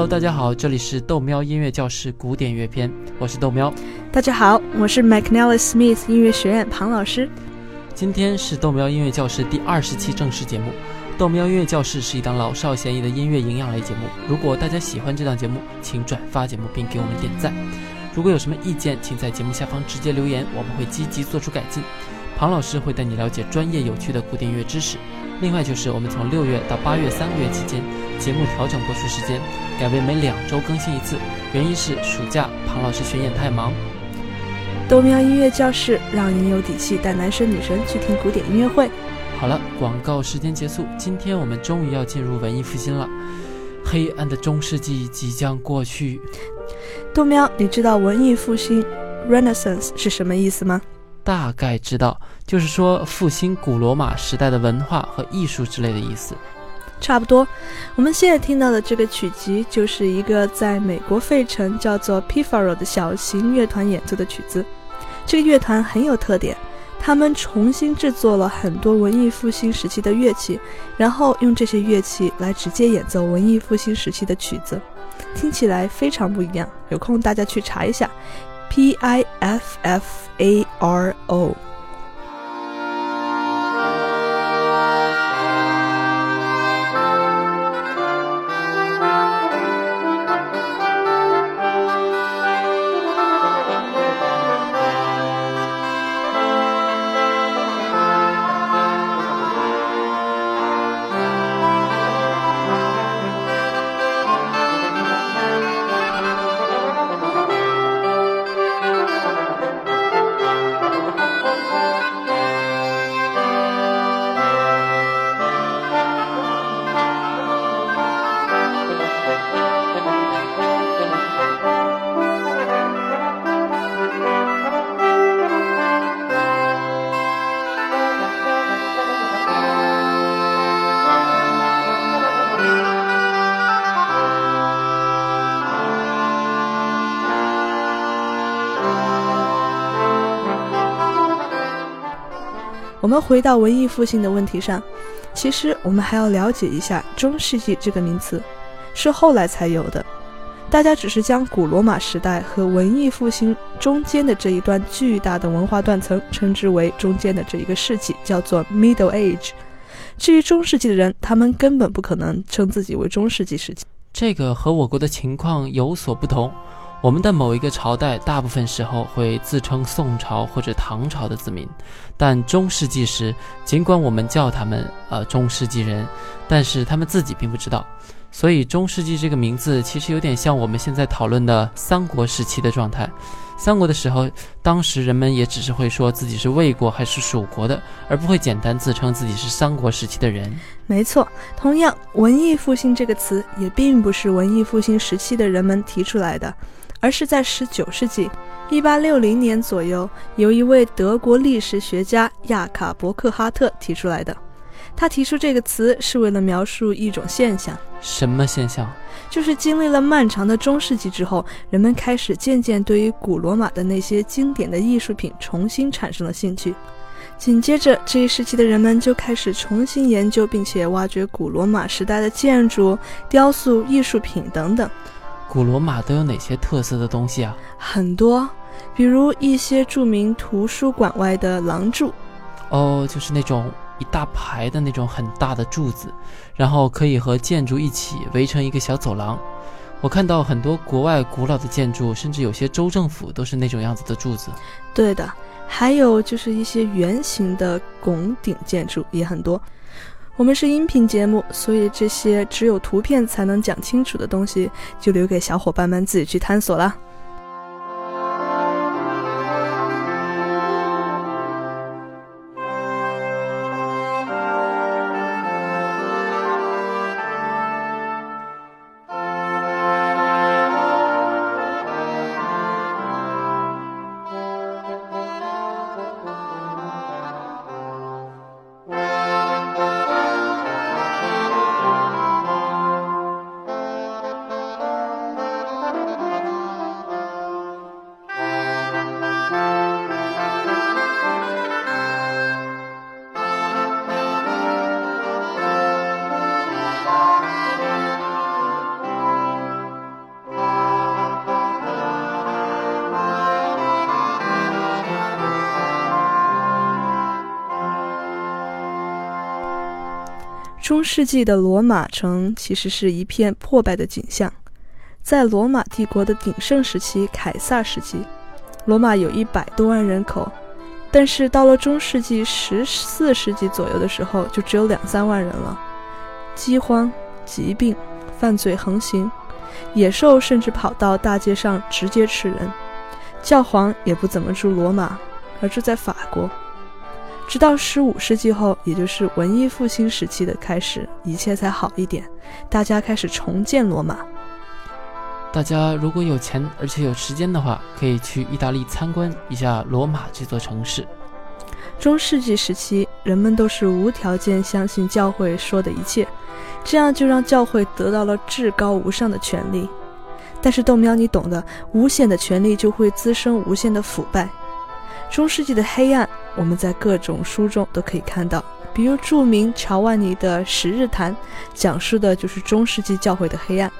Hello，大家好，这里是豆喵音乐教室古典乐篇，我是豆喵。大家好，我是 McNally Smith 音乐学院庞老师。今天是豆喵音乐教室第二十期正式节目。豆喵音乐教室是一档老少咸宜的音乐营养类节目。如果大家喜欢这档节目，请转发节目并给我们点赞。如果有什么意见，请在节目下方直接留言，我们会积极做出改进。庞老师会带你了解专业有趣的古典乐知识。另外就是我们从六月到八月三个月期间，节目调整播出时间，改为每两周更新一次。原因是暑假庞老师巡演太忙。豆喵音乐教室让你有底气带男神女神去听古典音乐会。好了，广告时间结束。今天我们终于要进入文艺复兴了，黑暗的中世纪即将过去。豆喵，你知道文艺复兴 （Renaissance） 是什么意思吗？大概知道，就是说复兴古罗马时代的文化和艺术之类的意思。差不多。我们现在听到的这个曲集，就是一个在美国费城叫做 Pifaro 的小型乐团演奏的曲子。这个乐团很有特点。他们重新制作了很多文艺复兴时期的乐器，然后用这些乐器来直接演奏文艺复兴时期的曲子，听起来非常不一样。有空大家去查一下，P I F F A R O。我们回到文艺复兴的问题上，其实我们还要了解一下“中世纪”这个名词，是后来才有的。大家只是将古罗马时代和文艺复兴中间的这一段巨大的文化断层称之为中间的这一个世纪，叫做 Middle Age。至于中世纪的人，他们根本不可能称自己为中世纪时期。这个和我国的情况有所不同。我们的某一个朝代，大部分时候会自称宋朝或者唐朝的子民，但中世纪时，尽管我们叫他们呃中世纪人，但是他们自己并不知道。所以中世纪这个名字其实有点像我们现在讨论的三国时期的状态。三国的时候，当时人们也只是会说自己是魏国还是蜀国的，而不会简单自称自己是三国时期的人。没错，同样，文艺复兴这个词也并不是文艺复兴时期的人们提出来的。而是在十九世纪一八六零年左右，由一位德国历史学家亚卡伯克哈特提出来的。他提出这个词是为了描述一种现象。什么现象？就是经历了漫长的中世纪之后，人们开始渐渐对于古罗马的那些经典的艺术品重新产生了兴趣。紧接着，这一时期的人们就开始重新研究并且挖掘古罗马时代的建筑、雕塑、艺术品等等。古罗马都有哪些特色的东西啊？很多，比如一些著名图书馆外的廊柱，哦，就是那种一大排的那种很大的柱子，然后可以和建筑一起围成一个小走廊。我看到很多国外古老的建筑，甚至有些州政府都是那种样子的柱子。对的，还有就是一些圆形的拱顶建筑也很多。我们是音频节目，所以这些只有图片才能讲清楚的东西，就留给小伙伴们自己去探索了。中世纪的罗马城其实是一片破败的景象。在罗马帝国的鼎盛时期，凯撒时期，罗马有一百多万人口，但是到了中世纪十四世纪左右的时候，就只有两三万人了。饥荒、疾病、犯罪横行，野兽甚至跑到大街上直接吃人。教皇也不怎么住罗马，而住在法国。直到十五世纪后，也就是文艺复兴时期的开始，一切才好一点，大家开始重建罗马。大家如果有钱而且有时间的话，可以去意大利参观一下罗马这座城市。中世纪时期，人们都是无条件相信教会说的一切，这样就让教会得到了至高无上的权利。但是豆苗，你懂的，无限的权利就会滋生无限的腐败。中世纪的黑暗，我们在各种书中都可以看到，比如著名乔万尼的《十日谈》，讲述的就是中世纪教会的黑暗。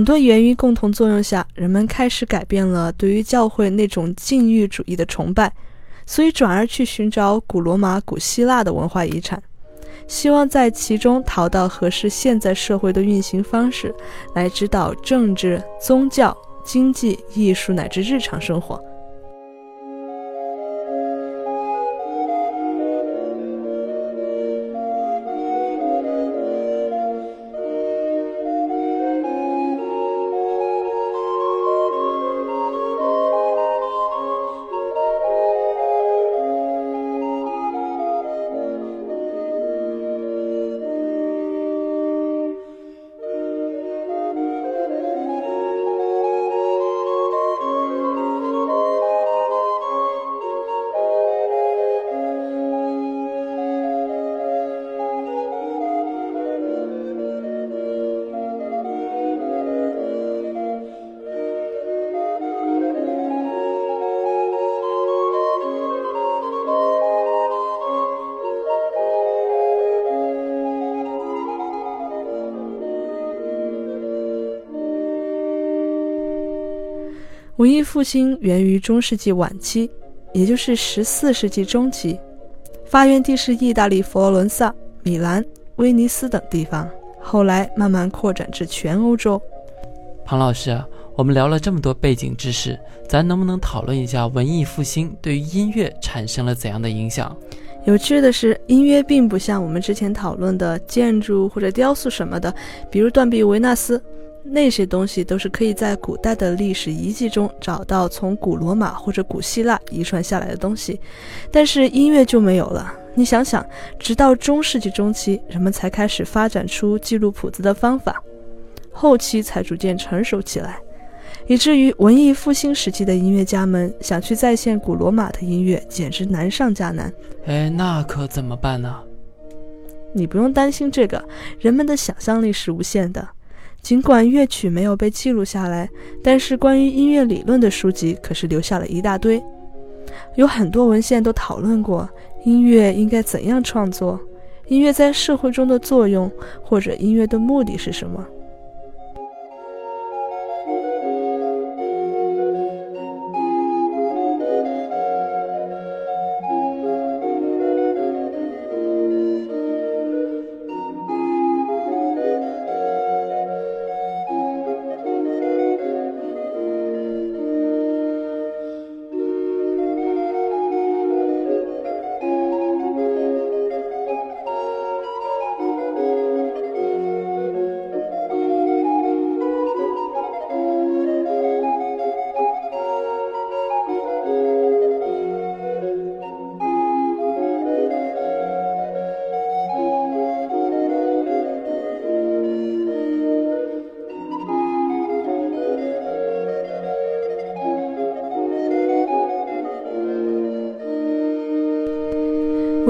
很多原因共同作用下，人们开始改变了对于教会那种禁欲主义的崇拜，所以转而去寻找古罗马、古希腊的文化遗产，希望在其中淘到合适现在社会的运行方式，来指导政治、宗教、经济、艺术乃至日常生活。艺复兴源于中世纪晚期，也就是十四世纪中期，发源地是意大利佛罗伦萨、米兰、威尼斯等地方，后来慢慢扩展至全欧洲。庞老师，我们聊了这么多背景知识，咱能不能讨论一下文艺复兴对于音乐产生了怎样的影响？有趣的是，音乐并不像我们之前讨论的建筑或者雕塑什么的，比如断臂维纳斯。那些东西都是可以在古代的历史遗迹中找到从古罗马或者古希腊遗传下来的东西，但是音乐就没有了。你想想，直到中世纪中期，人们才开始发展出记录谱子的方法，后期才逐渐成熟起来，以至于文艺复兴时期的音乐家们想去再现古罗马的音乐，简直难上加难。哎，那可怎么办呢？你不用担心这个，人们的想象力是无限的。尽管乐曲没有被记录下来，但是关于音乐理论的书籍可是留下了一大堆。有很多文献都讨论过音乐应该怎样创作，音乐在社会中的作用，或者音乐的目的是什么。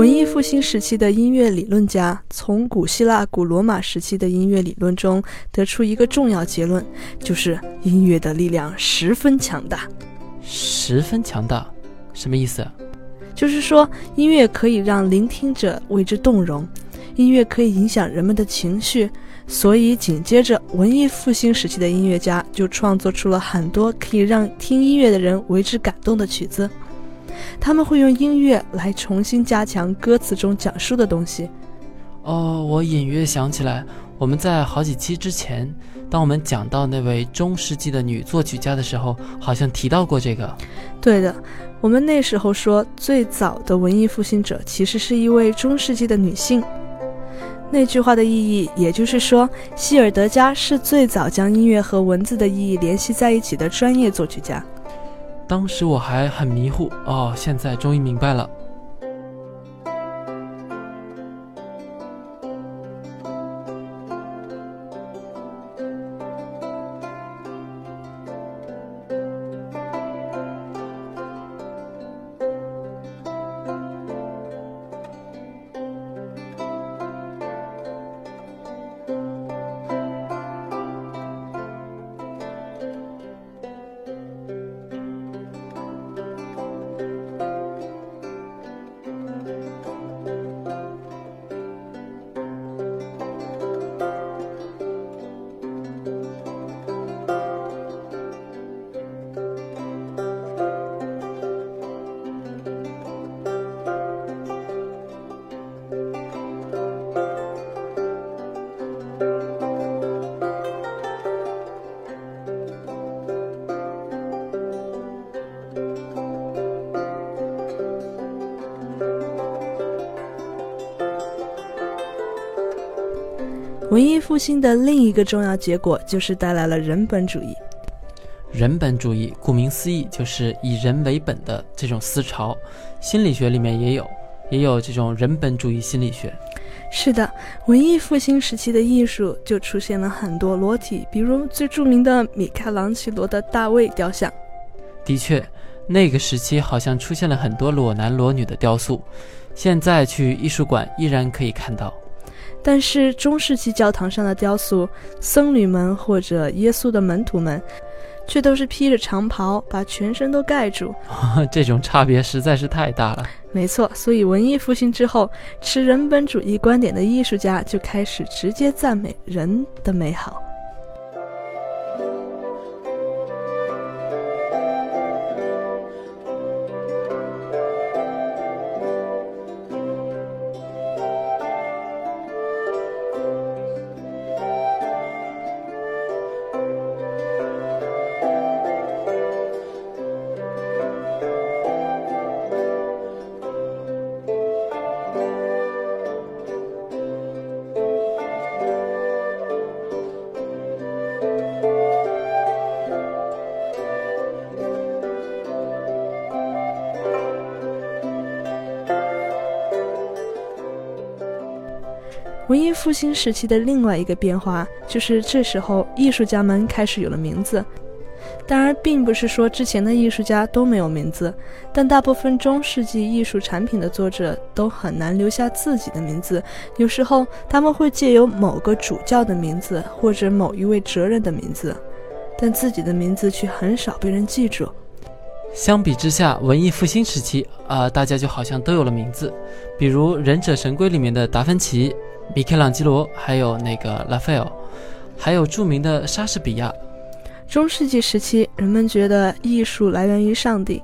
文艺复兴时期的音乐理论家从古希腊、古罗马时期的音乐理论中得出一个重要结论，就是音乐的力量十分强大。十分强大，什么意思？就是说，音乐可以让聆听者为之动容，音乐可以影响人们的情绪。所以，紧接着，文艺复兴时期的音乐家就创作出了很多可以让听音乐的人为之感动的曲子。他们会用音乐来重新加强歌词中讲述的东西。哦，我隐约想起来，我们在好几期之前，当我们讲到那位中世纪的女作曲家的时候，好像提到过这个。对的，我们那时候说，最早的文艺复兴者其实是一位中世纪的女性。那句话的意义，也就是说，希尔德加是最早将音乐和文字的意义联系在一起的专业作曲家。当时我还很迷糊哦，现在终于明白了。文艺复兴的另一个重要结果就是带来了人本主义。人本主义顾名思义就是以人为本的这种思潮，心理学里面也有，也有这种人本主义心理学。是的，文艺复兴时期的艺术就出现了很多裸体，比如最著名的米开朗基罗的大卫雕像。的确，那个时期好像出现了很多裸男裸女的雕塑，现在去艺术馆依然可以看到。但是中世纪教堂上的雕塑，僧侣们或者耶稣的门徒们，却都是披着长袍，把全身都盖住。这种差别实在是太大了。没错，所以文艺复兴之后，持人本主义观点的艺术家就开始直接赞美人的美好。文艺复兴时期的另外一个变化，就是这时候艺术家们开始有了名字。当然，并不是说之前的艺术家都没有名字，但大部分中世纪艺术产品的作者都很难留下自己的名字。有时候他们会借由某个主教的名字或者某一位哲人的名字，但自己的名字却很少被人记住。相比之下，文艺复兴时期啊，大家就好像都有了名字，比如《忍者神龟》里面的达芬奇。米开朗基罗，还有那个拉斐尔，还有著名的莎士比亚。中世纪时期，人们觉得艺术来源于上帝，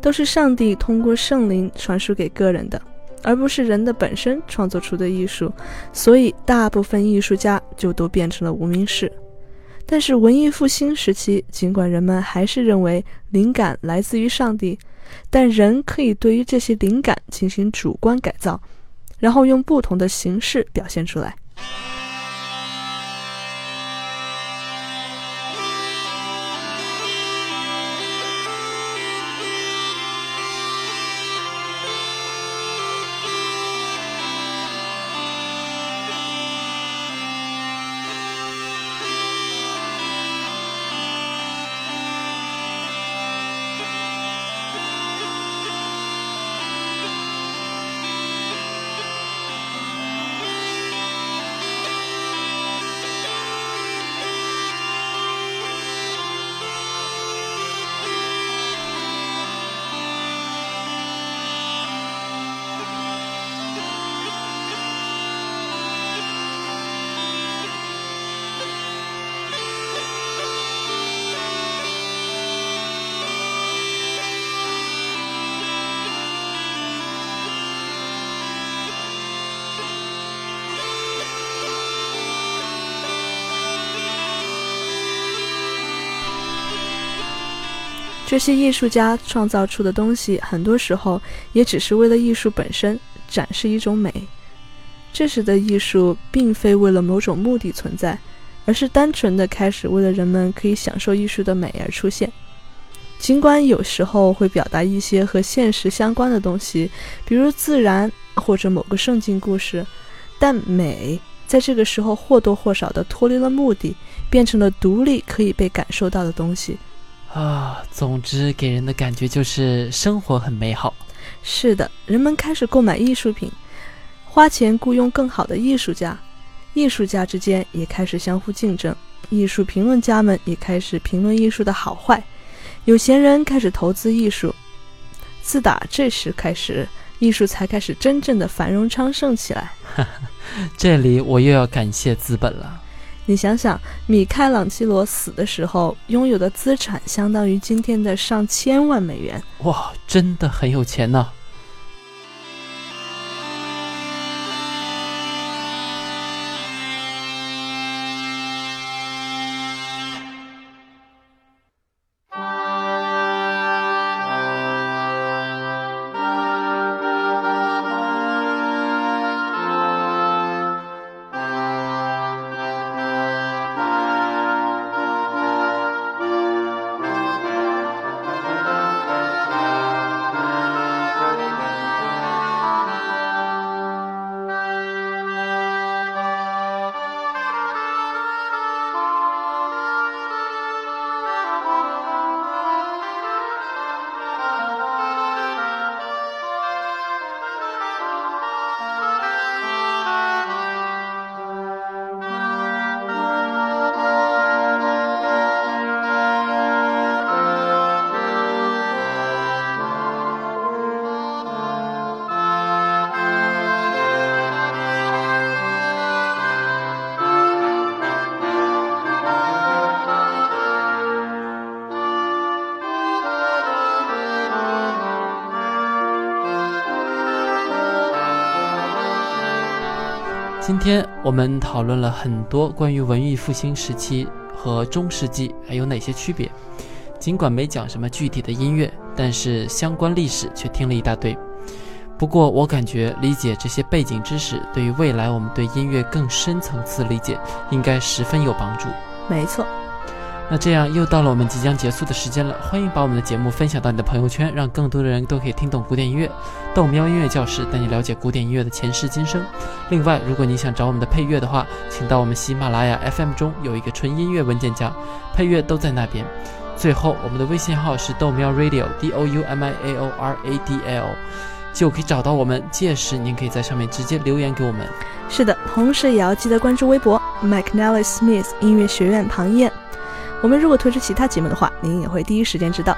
都是上帝通过圣灵传输给个人的，而不是人的本身创作出的艺术。所以，大部分艺术家就都变成了无名氏。但是，文艺复兴时期，尽管人们还是认为灵感来自于上帝，但人可以对于这些灵感进行主观改造。然后用不同的形式表现出来。这些艺术家创造出的东西，很多时候也只是为了艺术本身展示一种美。这时的艺术并非为了某种目的存在，而是单纯的开始为了人们可以享受艺术的美而出现。尽管有时候会表达一些和现实相关的东西，比如自然或者某个圣经故事，但美在这个时候或多或少的脱离了目的，变成了独立可以被感受到的东西。啊，总之给人的感觉就是生活很美好。是的，人们开始购买艺术品，花钱雇佣更好的艺术家，艺术家之间也开始相互竞争，艺术评论家们也开始评论艺术的好坏。有钱人开始投资艺术，自打这时开始，艺术才开始真正的繁荣昌盛起来。这里我又要感谢资本了。你想想，米开朗基罗死的时候拥有的资产相当于今天的上千万美元。哇，真的很有钱呢。今天我们讨论了很多关于文艺复兴时期和中世纪还有哪些区别。尽管没讲什么具体的音乐，但是相关历史却听了一大堆。不过我感觉理解这些背景知识，对于未来我们对音乐更深层次理解，应该十分有帮助。没错。那这样又到了我们即将结束的时间了，欢迎把我们的节目分享到你的朋友圈，让更多的人都可以听懂古典音乐。豆喵音乐教室带你了解古典音乐的前世今生。另外，如果你想找我们的配乐的话，请到我们喜马拉雅 FM 中有一个纯音乐文件夹，配乐都在那边。最后，我们的微信号是豆喵 Radio D O U M I A O R A D L，就可以找到我们。届时您可以在上面直接留言给我们。是的，同时也要记得关注微博 McNally Smith 音乐学院庞燕。我们如果推出其他节目的话，您也会第一时间知道。